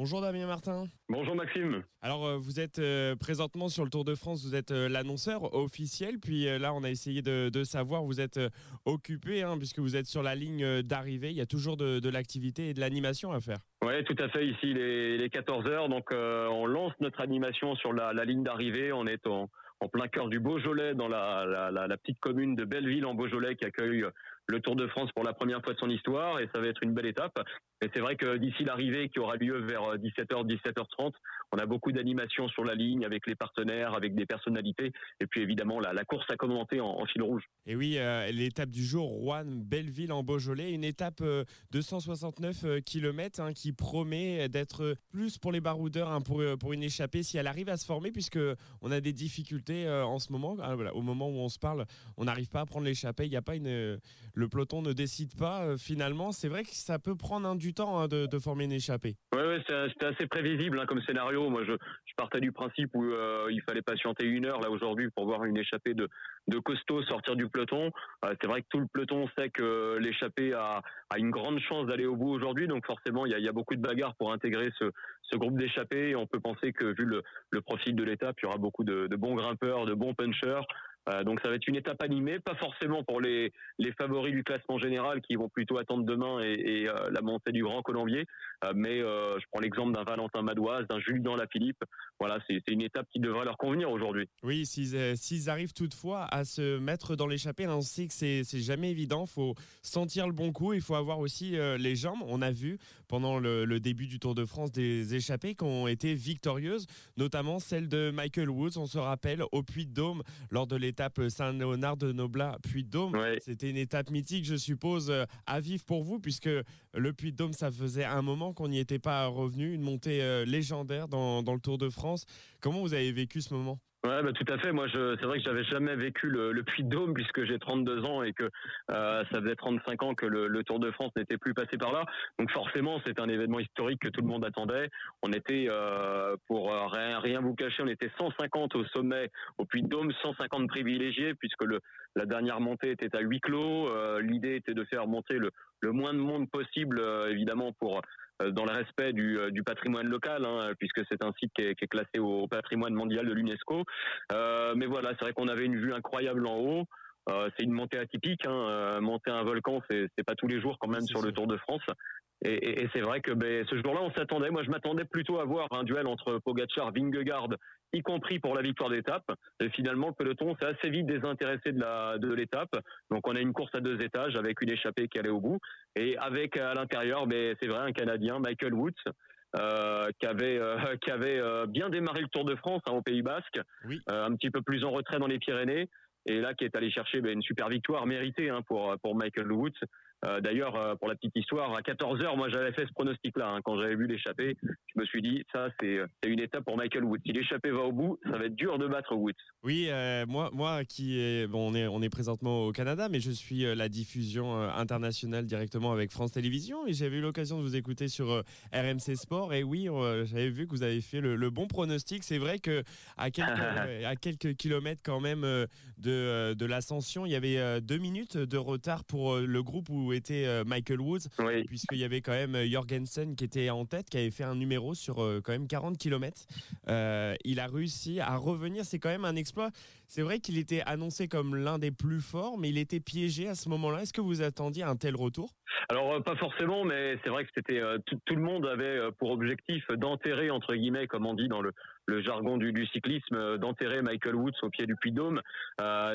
Bonjour Damien Martin. Bonjour Maxime. Alors euh, vous êtes euh, présentement sur le Tour de France, vous êtes euh, l'annonceur officiel, puis là on a essayé de, savoir, vous êtes occupé hein, puisque vous êtes sur la ligne d'arrivée, il y a toujours de, l'activité et de l'animation à faire. Oui, tout à fait. Ici, les, les 14 heures, donc on lance notre animation sur la, ligne d'arrivée. On est en, plein cœur du Beaujolais, dans la, la, petite commune de Belleville en Beaujolais, qui accueille le Tour de France pour la première fois de son histoire, et ça va être une belle étape. Et c'est vrai que d'ici l'arrivée qui aura lieu vers 17h, 17h30, on a beaucoup d'animations sur la ligne avec les partenaires, avec des personnalités, et puis évidemment la, course a commenté en, fil rouge. Et oui, euh, l'étape du jour, Rouen, Belleville en Beaujolais, une étape euh, de 169 euh, km hein, qui promet d'être plus pour les baroudeurs hein, pour, une échappée si elle arrive à se former, puisque on a des difficultés en ce moment. Ah, au moment où on se parle, on n'arrive pas à prendre l'échappée. Il y a pas une, le peloton ne décide pas finalement. C'est vrai que ça peut prendre du temps hein, de, former une échappée. Oui, ouais, c'était assez prévisible comme scénario moi, je, partais du principe où euh, il fallait patienter une heure là aujourd'hui pour voir une échappée de, de costaud sortir du peloton. Euh, c'est vrai que tout le peloton sait que l'échappée a, une grande chance d'aller au bout aujourd'hui, donc forcément il y a, beaucoup de bagarres pour intégrer ce, groupe d'échappés. On peut penser que vu le, le profil de l'étape, il y aura beaucoup de, de bons grimpeurs, de bons punchers. Euh, donc ça va être une étape animée, pas forcément pour les, favoris du classement général qui vont plutôt attendre demain et, et la montée du Grand Colombier, euh, mais euh, je prends l'exemple d'un Valentin Madoise, d'un Julien Lafilippe. Voilà, c'est une étape qui devrait leur convenir aujourd'hui. Oui, euh, s'ils arrivent toutefois à se mettre dans l'échappée, on sait que c'est jamais évident. Il faut sentir le bon coup. Il faut avoir aussi les jambes. On a vu pendant le, le, début du Tour de France des échappées qui ont été victorieuses, notamment celle de Michael Woods. On se rappelle au Puy de Dôme lors de l'étape Saint-Léonard de Noblat de Dôme. C'était une étape mythique, je suppose, à vivre pour vous, puisque le Puy de Dôme, ça faisait un moment qu'on n'y était pas revenu, une montée euh, légendaire dans, le Tour de France. Comment vous avez vécu ce moment? Ouais, bah, tout à fait. Moi, je, c'est vrai que j'avais jamais vécu le, le Puy de Dôme puisque j'ai 32 ans et que euh, ça faisait 35 ans que le, Tour de France n'était plus passé par là. Donc forcément, c'est un événement historique que tout le monde attendait. On était, euh, pour rien, rien vous cacher, on était 150 au sommet au Puy de Dôme, 150 privilégiés puisque le, la dernière montée était à huis clos. L'idée était de faire monter le, le moins de monde possible, évidemment, pour euh, dans le respect du, euh, du patrimoine local, hein, puisque c'est un site qui est, qui est, classé au patrimoine mondial de l'UNESCO. Euh, mais voilà, c'est vrai qu'on avait une vue incroyable en haut. Euh, c'est une montée atypique. Hein. Monter un volcan, c'est pas tous les jours quand même sur le Tour de France. Et, et, et c'est vrai que ben, ce jour-là, on s'attendait. Moi, je m'attendais plutôt à voir un duel entre Pogacar, Vingegaard y compris pour la victoire d'étape. Et finalement, le peloton s'est assez vite désintéressé de la de l'étape. Donc, on a une course à deux étages avec une échappée qui allait au bout et avec à l'intérieur, mais c'est vrai, un Canadien, Michael Woods. Euh, qui avait euh, qui avait euh, bien démarré le Tour de France hein, au Pays Basque, oui. un petit peu plus en retrait dans les Pyrénées, et là qui est allé chercher ben, une super victoire méritée hein, pour pour Michael Woods. Euh, d'ailleurs, euh, pour la petite histoire, à 14 heures, moi j'avais fait ce pronostic-là. Hein. Quand j'avais vu l'échappée, je me suis dit, ça c'est une étape pour Michael Woods. Si l'échappée va au bout, ça va être dur de battre Woods. Oui, euh, moi, moi qui est, bon, on est, on est présentement au Canada, mais je suis la diffusion internationale directement avec France Télévisions et j'avais eu l'occasion de vous écouter sur RMC Sport. Et oui, j'avais vu que vous avez fait le, bon pronostic. C'est vrai que à quelques, à quelques kilomètres quand même de, de l'ascension, il y avait deux minutes de retard pour le groupe où était euh, Michael Woods, puisqu'il y avait quand même euh, Jorgensen qui était en tête, qui avait fait un numéro sur euh, quand même 40 km. il a réussi à revenir, c'est quand même un exploit. C'est vrai qu'il était annoncé comme l'un des plus forts, mais il était piégé à ce moment-là. Est-ce que vous attendiez un tel retour? Alors pas forcément, mais c'est vrai que c'était tout, le monde avait pour objectif d'enterrer entre guillemets, comme on dit dans le, le jargon du, cyclisme, d'enterrer Michael Woods au pied du Puy Dôme.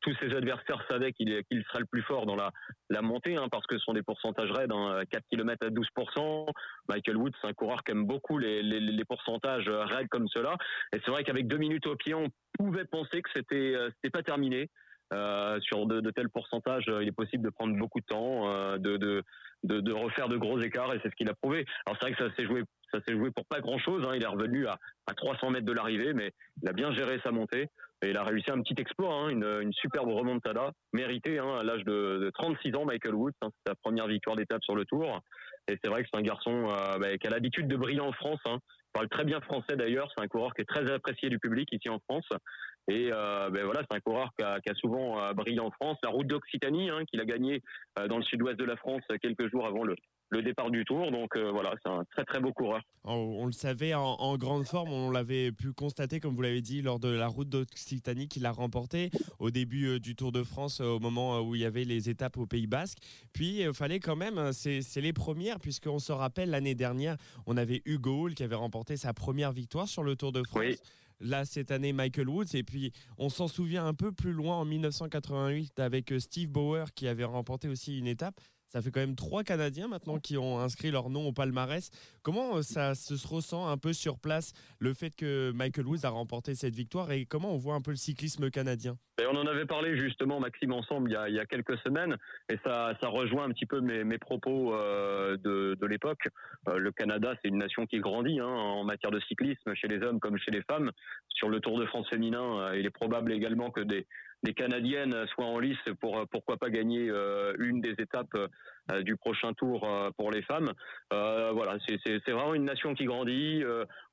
tous ses adversaires savaient qu'il serait le plus fort dans la, montée, hein, parce que ce sont des pourcentages raides, hein, 4 km à 12%. Michael Woods, c'est un coureur qui aime beaucoup les, pourcentages raides comme cela. Et c'est vrai qu'avec deux minutes au pied, on pouvait penser que c'était euh, pas terminé. Euh, sur de, tels pourcentages, euh, il est possible de prendre beaucoup de temps, euh, de, refaire de gros écarts, et c'est ce qu'il a prouvé. Alors c'est vrai que ça s'est joué, ça s'est joué pour pas grand chose. Hein. Il est revenu à, à 300 mètres de l'arrivée, mais il a bien géré sa montée. Et il a réussi un petit exploit, hein, une, superbe remontada, méritée hein, à l'âge de, de, 36 ans, Michael Woods. Sa première victoire d'étape sur le Tour. Et c'est vrai que c'est un garçon euh, bah, qui a l'habitude de briller en France. Il parle très bien français d'ailleurs. C'est un coureur qui est très apprécié du public ici en France. Et euh, ben voilà, c'est un coureur qui a, souvent euh, brillé en France. La route d'Occitanie, qu'il a gagné euh, dans le sud-ouest de la France quelques jours avant le, le départ du Tour. Donc voilà, c'est un très très beau coureur. On, le savait en, grande forme, on l'avait pu constater, comme vous l'avez dit, lors de la route d'Occitanie qu'il a remporté au début du Tour de France, au moment où il y avait les étapes au Pays Basque. Puis il fallait quand même, c'est les premières, puisqu'on se rappelle l'année dernière, on avait Hugo Hull qui avait remporté sa première victoire sur le Tour de France. Là, cette année, Michael Woods. Et puis, on s'en souvient un peu plus loin en 1988 avec euh, Steve Bauer qui avait remporté aussi une étape. Ça fait quand même trois Canadiens maintenant qui ont inscrit leur nom au palmarès. Comment euh, ça se ressent un peu sur place, le fait que Michael Woods a remporté cette victoire et comment on voit un peu le cyclisme canadien? Et On en avait parlé justement, Maxime, ensemble il y a, quelques semaines et ça, rejoint un petit peu mes, propos euh, de, l'époque. Euh, le Canada, c'est une nation qui grandit hein, en matière de cyclisme chez les hommes comme chez les femmes. Sur le Tour de France féminin, il est probable également que des, les Canadiennes soient en lice pour pourquoi pas gagner euh, une des étapes euh, du prochain tour euh, pour les femmes. voilà, c'est vraiment une nation qui grandit.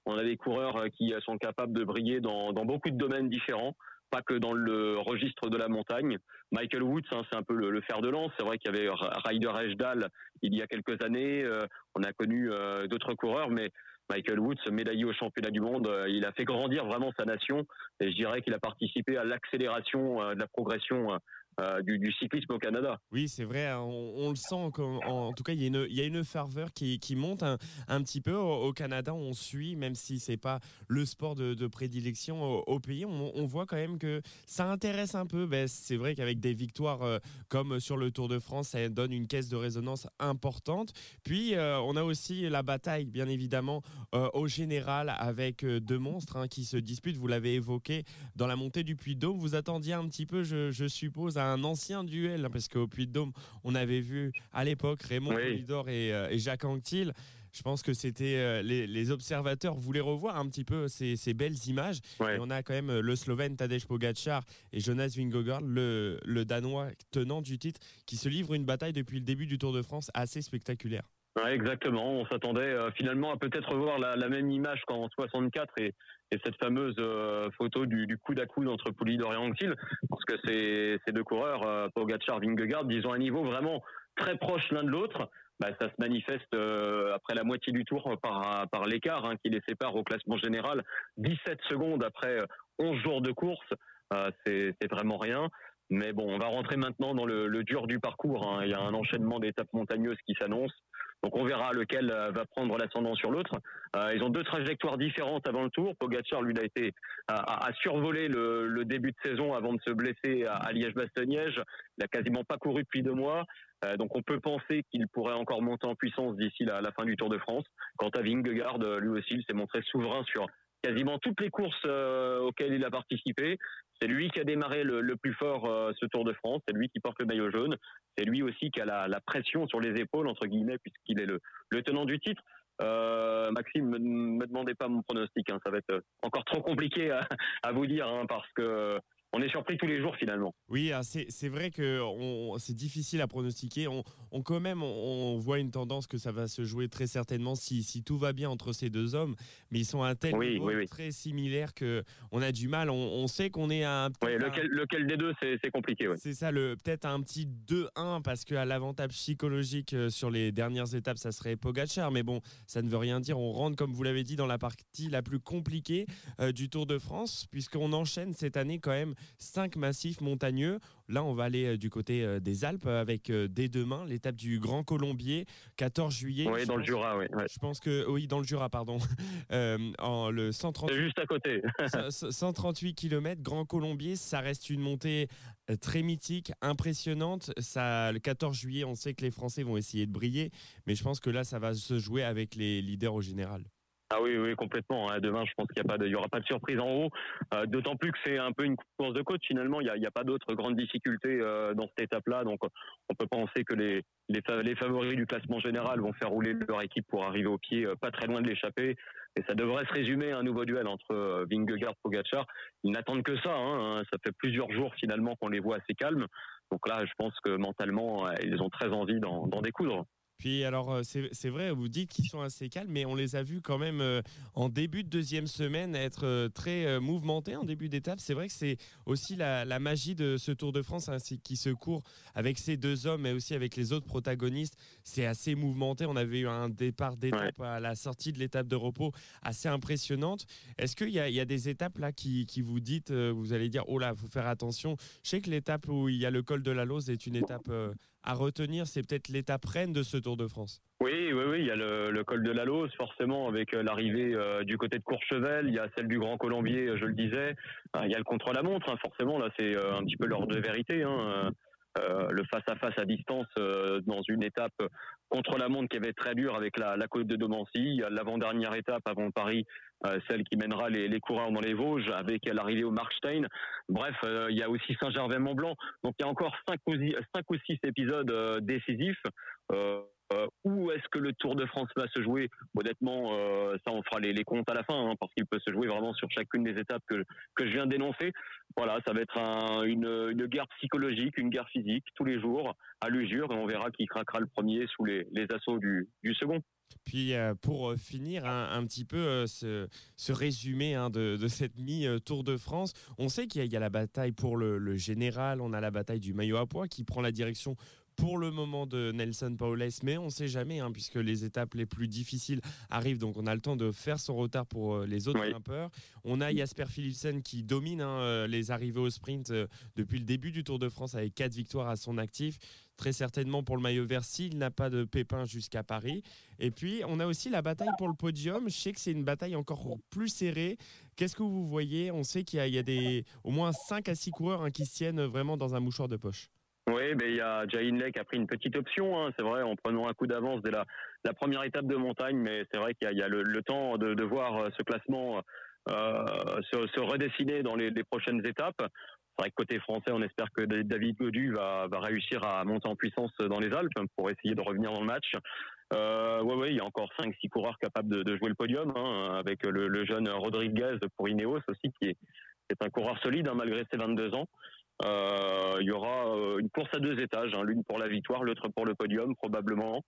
on a des coureurs qui sont capables de briller dans, beaucoup de domaines différents pas que dans le registre de la montagne. Michael Woods, hein, c'est un peu le, fer de lance. C'est vrai qu'il y avait Ryder Ejdal il y a quelques années. on a connu d'autres coureurs, mais Michael Woods, médaillé au championnat du monde, euh, il a fait grandir vraiment sa nation. Et je dirais qu'il a participé à l'accélération euh, de la progression euh, du, cyclisme au Canada. Oui, c'est vrai, hein, on, le sent. En, tout cas, il y a une, il ferveur qui, monte un, un, petit peu. Au, Canada, on suit, même si c'est pas le sport de, prédilection au, pays, on, voit quand même que ça intéresse un peu. Ben, c'est vrai qu'avec des victoires euh, comme sur le Tour de France, ça donne une caisse de résonance importante. Puis, euh, on a aussi la bataille, bien évidemment, au général, avec deux monstres hein, qui se disputent. Vous l'avez évoqué dans la montée du Puy-de-Dôme. Vous attendiez un petit peu, je, je suppose, à un ancien duel, hein, parce qu'au Puy-de-Dôme, on avait vu à l'époque Raymond oui. Euh, et, Jacques Anquetil. Je pense que c'était euh, les, observateurs voulaient revoir un petit peu ces, belles images. Et on a quand même euh, le Slovène Tadej Pogacar et Jonas Vingegaard, le, le Danois tenant du titre, qui se livrent une bataille depuis le début du Tour de France assez spectaculaire. Exactement. On s'attendait finalement à peut-être revoir la, même image qu'en 64 et, et cette fameuse euh, photo du, du coude à coude entre Poulidor et Anctil, parce que ces, deux coureurs, euh, Pogacar, Vingegaard, ils ont un niveau vraiment très proche l'un de l'autre. Bah, ça se manifeste euh, après la moitié du tour par, par l'écart hein, qui les sépare au classement général. 17 secondes après 11 jours de course, c'est vraiment rien. Mais bon, on va rentrer maintenant dans le, le dur du parcours. Hein. Il y a un enchaînement d'étapes montagneuses qui s'annonce. Donc on verra lequel euh, va prendre l'ascendant sur l'autre. Euh, ils ont deux trajectoires différentes avant le tour. Pogacar, lui, a été a, survolé le, début de saison avant de se blesser à, Liège-Bastogne-Liège. Il a quasiment pas couru depuis deux mois. Euh, donc on peut penser qu'il pourrait encore monter en puissance d'ici la, la, fin du Tour de France. Quant à Vingegaard, lui aussi, il s'est montré souverain sur quasiment toutes les courses auxquelles il a participé. C'est lui qui a démarré le, plus fort euh, ce Tour de France. C'est lui qui porte le maillot jaune. C'est lui aussi qui a la, pression sur les épaules entre guillemets puisqu'il est le, tenant du titre. Euh, Maxime, me, me demandez pas mon pronostic. Hein. ça va être encore trop compliqué à, vous dire hein, parce que on est surpris tous les jours finalement. Oui, ah, c'est vrai que c'est difficile à pronostiquer. On, on quand même, on, voit une tendance que ça va se jouer très certainement si, si, tout va bien entre ces deux hommes, mais ils sont à un tel niveau très similaire que on a du mal. On, sait qu'on est à un. lequel, lequel, des deux, c'est compliqué. C'est ça, peut-être un petit 2-1 parce qu'à l'avantage psychologique euh, sur les dernières étapes, ça serait Pogacar, mais bon, ça ne veut rien dire. On rentre, comme vous l'avez dit, dans la partie la plus compliquée euh, du Tour de France, puisqu'on enchaîne cette année quand même cinq massifs montagneux. Là, on va aller euh, du côté euh, des Alpes avec euh, dès demain l'étape du Grand Colombier, 14 juillet. Oui, dans le Jura, oui. Je pense que oui, dans le Jura, pardon. en le 138. Juste à côté. 138 km, Grand Colombier, ça reste une montée très mythique, impressionnante. Ça, le 14 juillet, on sait que les Français vont essayer de briller, mais je pense que là, ça va se jouer avec les leaders au général. Ah oui, oui, complètement. Hein. Demain, je pense qu'il n'y a aura pas de surprise en haut. Euh, d'autant plus que c'est un peu une course de côte. Finalement, il n'y a, pas d'autres grandes difficultés euh, dans cette étape-là. Donc, on peut penser que les, favoris du classement général vont faire rouler leur équipe pour arriver au pied, euh, pas très loin de l'échapper. Et ça devrait se résumer à un nouveau duel entre Vingegaard et Pogacar. Ils n'attendent que ça. Hein. Ça fait plusieurs jours finalement qu'on les voit assez calmes. Donc là, je pense que mentalement, ils ont très envie d'en découdre. Puis alors euh, c'est vrai, vous dites qu'ils sont assez calmes, mais on les a vus quand même euh, en début de deuxième semaine être euh, très mouvementés en début d'étape. C'est vrai que c'est aussi la, magie de ce Tour de France hein, qui se court avec ces deux hommes, mais aussi avec les autres protagonistes. C'est assez mouvementé. On avait eu un départ d'étape à la sortie de l'étape de repos assez impressionnante. Est-ce qu'il y, y, a des étapes là qui, qui vous dites, vous allez dire, oh là, faut faire attention. Je sais que l'étape où il y a le col de la Lose est une étape à retenir C'est peut-être l'étape reine de ce Tour de France. Oui, oui, oui. Il y a le, col de la Lose, forcément, avec euh, l'arrivée euh, du côté de Courchevel. Il y a celle du Grand Colombier, euh, je le disais. il y a le contre-la-montre, hein, forcément. Là, c'est un petit peu l'ordre de vérité. Hein. Le face-à-face -à, distance dans une étape contre la montre qui avait très dur avec la, côte de Domancy. L'avant-dernière étape avant Paris, celle qui mènera les, coureurs dans les Vosges avec l'arrivée au Markstein. Bref, il y a aussi Saint-Gervais-Mont-Blanc. Donc il y a encore cinq ou, cinq ou six épisodes décisifs. Euh, où est-ce que le Tour de France va se jouer? Honnêtement, euh, ça on fera les, comptes à la fin, hein, parce qu'il peut se jouer vraiment sur chacune des étapes que, que je viens d'énoncer. Voilà, ça va être une, guerre psychologique, une guerre physique, tous les jours, à l'usure, et on verra qui craquera le premier sous les, assauts du, second. Puis euh, pour finir un, petit peu ce, ce, résumé hein, de, de, cette mi-Tour de France, on sait qu'il y, a la bataille pour le, le, général, on a la bataille du maillot à poids qui prend la direction pour le moment de Nelson Paules, mais on ne sait jamais, hein, puisque les étapes les plus difficiles arrivent, donc on a le temps de faire son retard pour euh, les autres grimpeurs. On a Jasper Philipsen qui domine hein, euh, les arrivées au sprint euh, depuis le début du Tour de France avec quatre victoires à son actif. Très certainement pour le maillot vert s'il n'a pas de pépin jusqu'à Paris. Et puis on a aussi la bataille pour le podium. Je sais que c'est une bataille encore plus serrée. Qu'est-ce que vous voyez? On sait qu'il y, a des, au moins 5 à 6 coureurs hein, qui se tiennent vraiment dans un mouchoir de poche. Oui, ben il y a Jain Lake qui a pris une petite option, hein, c'est vrai, en prenant un coup d'avance dès la, première étape de montagne, mais c'est vrai qu'il y, a, le, temps de, voir euh, ce classement euh, se, redessiner dans les, prochaines étapes. C'est vrai que côté français, on espère que David Godu va, réussir à monter en puissance dans les Alpes pour essayer de revenir dans le match. Euh, ouais, ouais, il y a encore 5-6 coureurs capables de, de, jouer le podium, hein, avec le, le, jeune Rodriguez pour Ineos aussi, qui est, est un coureur solide hein, malgré ses 22 ans. Euh, il y aura euh, une course à deux étages, hein, l'une pour la victoire, l'autre pour le podium probablement.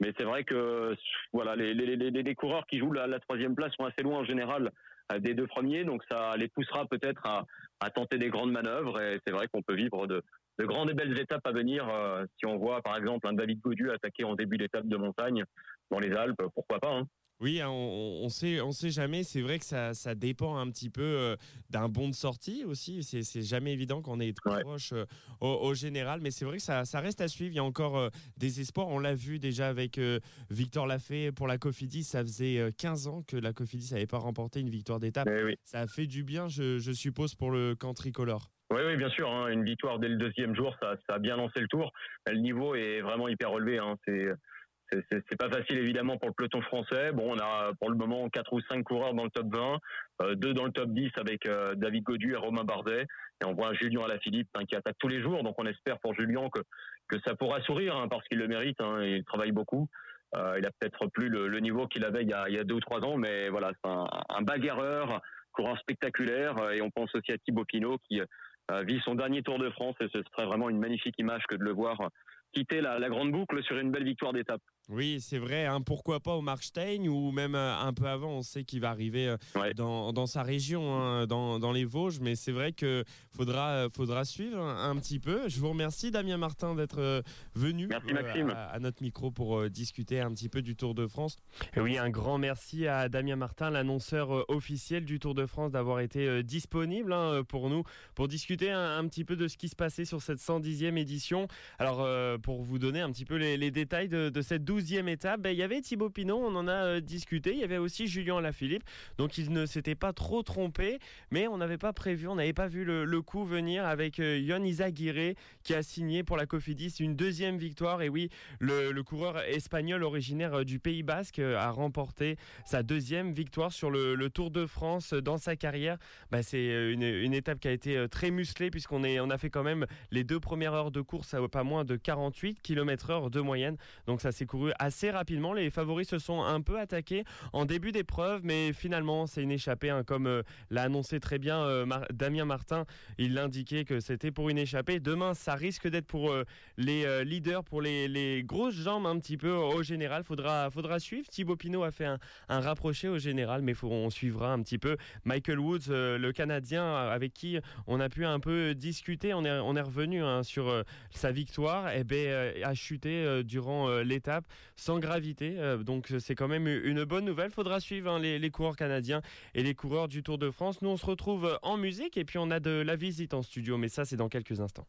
Mais c'est vrai que voilà, les, coureurs qui jouent la, la, troisième place sont assez loin en général euh, des deux premiers, donc ça les poussera peut-être à, tenter des grandes manœuvres. Et c'est vrai qu'on peut vivre de, de, grandes et belles étapes à venir. si on voit par exemple un David Gaudu attaquer en début d'étape de montagne dans les Alpes, pourquoi pas hein. Oui, hein, on, sait, on sait jamais. C'est vrai que ça, ça, dépend un petit peu euh, d'un bon de sortie aussi. C'est jamais évident qu'on est trop proche euh, au, général, mais c'est vrai que ça, ça, reste à suivre. Il y a encore euh, des espoirs. On l'a vu déjà avec Victor Lafay pour la Cofidis. Ça faisait 15 ans que la Cofidis n'avait pas remporté une victoire d'étape. Eh ça a fait du bien, je, suppose, pour le camp tricolore. Oui, oui, bien sûr. Hein. une victoire dès le deuxième jour, ça, ça, a bien lancé le tour. Le niveau est vraiment hyper relevé. Hein. C'est c'est pas facile évidemment pour le peloton français. Bon, on a pour le moment quatre ou cinq coureurs dans le top 20, euh, deux dans le top 10 avec euh, David Godu et Romain Bardet, et on voit Julien Alaphilippe hein, qui attaque tous les jours. Donc on espère pour Julien que que ça pourra sourire hein, parce qu'il le mérite. Hein, il travaille beaucoup. Euh, il a peut-être plus le, niveau qu'il avait il y, a, il deux ou trois ans, mais voilà, c'est un, bagarreur, coureur spectaculaire. Et on pense aussi à Thibaut Pinot qui vit son dernier Tour de France et ce serait vraiment une magnifique image que de le voir quitter la grande boucle sur une belle victoire d'étape. Oui, c'est vrai. Hein, pourquoi pas au Markstein ou même euh, un peu avant, on sait qu'il va arriver euh, dans, dans, sa région, hein, dans, dans, les Vosges. Mais c'est vrai qu'il faudra, euh, faudra suivre un, petit peu. Je vous remercie, Damien Martin, d'être venu à, notre micro pour discuter un petit peu du Tour de France. Et oui, un grand merci à Damien Martin, l'annonceur officiel du Tour de France, d'avoir été disponible hein, pour nous, pour discuter un, petit peu de ce qui se passait sur cette 110e édition. Alors, pour vous donner un petit peu les, les détails de, de cette 12e étape, ben, il y avait Thibaut Pinot, on en a euh, discuté. Il y avait aussi Julien Alaphilippe. Donc il ne s'était pas trop trompé, mais on n'avait pas prévu, on n'avait pas vu le, coup venir avec euh, Yon Izaguirre qui a signé pour la Cofidis une deuxième victoire. Et oui, le, coureur espagnol originaire euh, du Pays Basque a remporté sa deuxième victoire sur le, Tour de France dans sa carrière. Ben, c'est une, étape qui a été très musclée puisqu'on on a fait quand même les deux premières heures de course à pas moins de 48 km/h de moyenne. Donc ça s'est couru couru assez rapidement. Les favoris se sont un peu attaqués en début d'épreuve, mais finalement, c'est une échappée, hein, comme l'a annoncé très bien Damien Martin. Il l'indiquait que c'était pour une échappée. Demain, ça risque d'être pour les leaders, pour les, grosses jambes un petit peu au général. Faudra, faudra suivre. Thibaut Pinot a fait un, rapproché au général, mais on suivra un petit peu Michael Woods, le Canadien, avec qui on a pu un peu discuter. On est, on est revenu hein, sur euh, sa victoire. Et eh ben, euh, a chuté euh, durant l'étape sans gravité. donc c'est quand même une bonne nouvelle. Faudra suivre hein, les, les, coureurs canadiens et les coureurs du Tour de France. Nous on se retrouve en musique et puis on a de la visite en studio. Mais ça c'est dans quelques instants.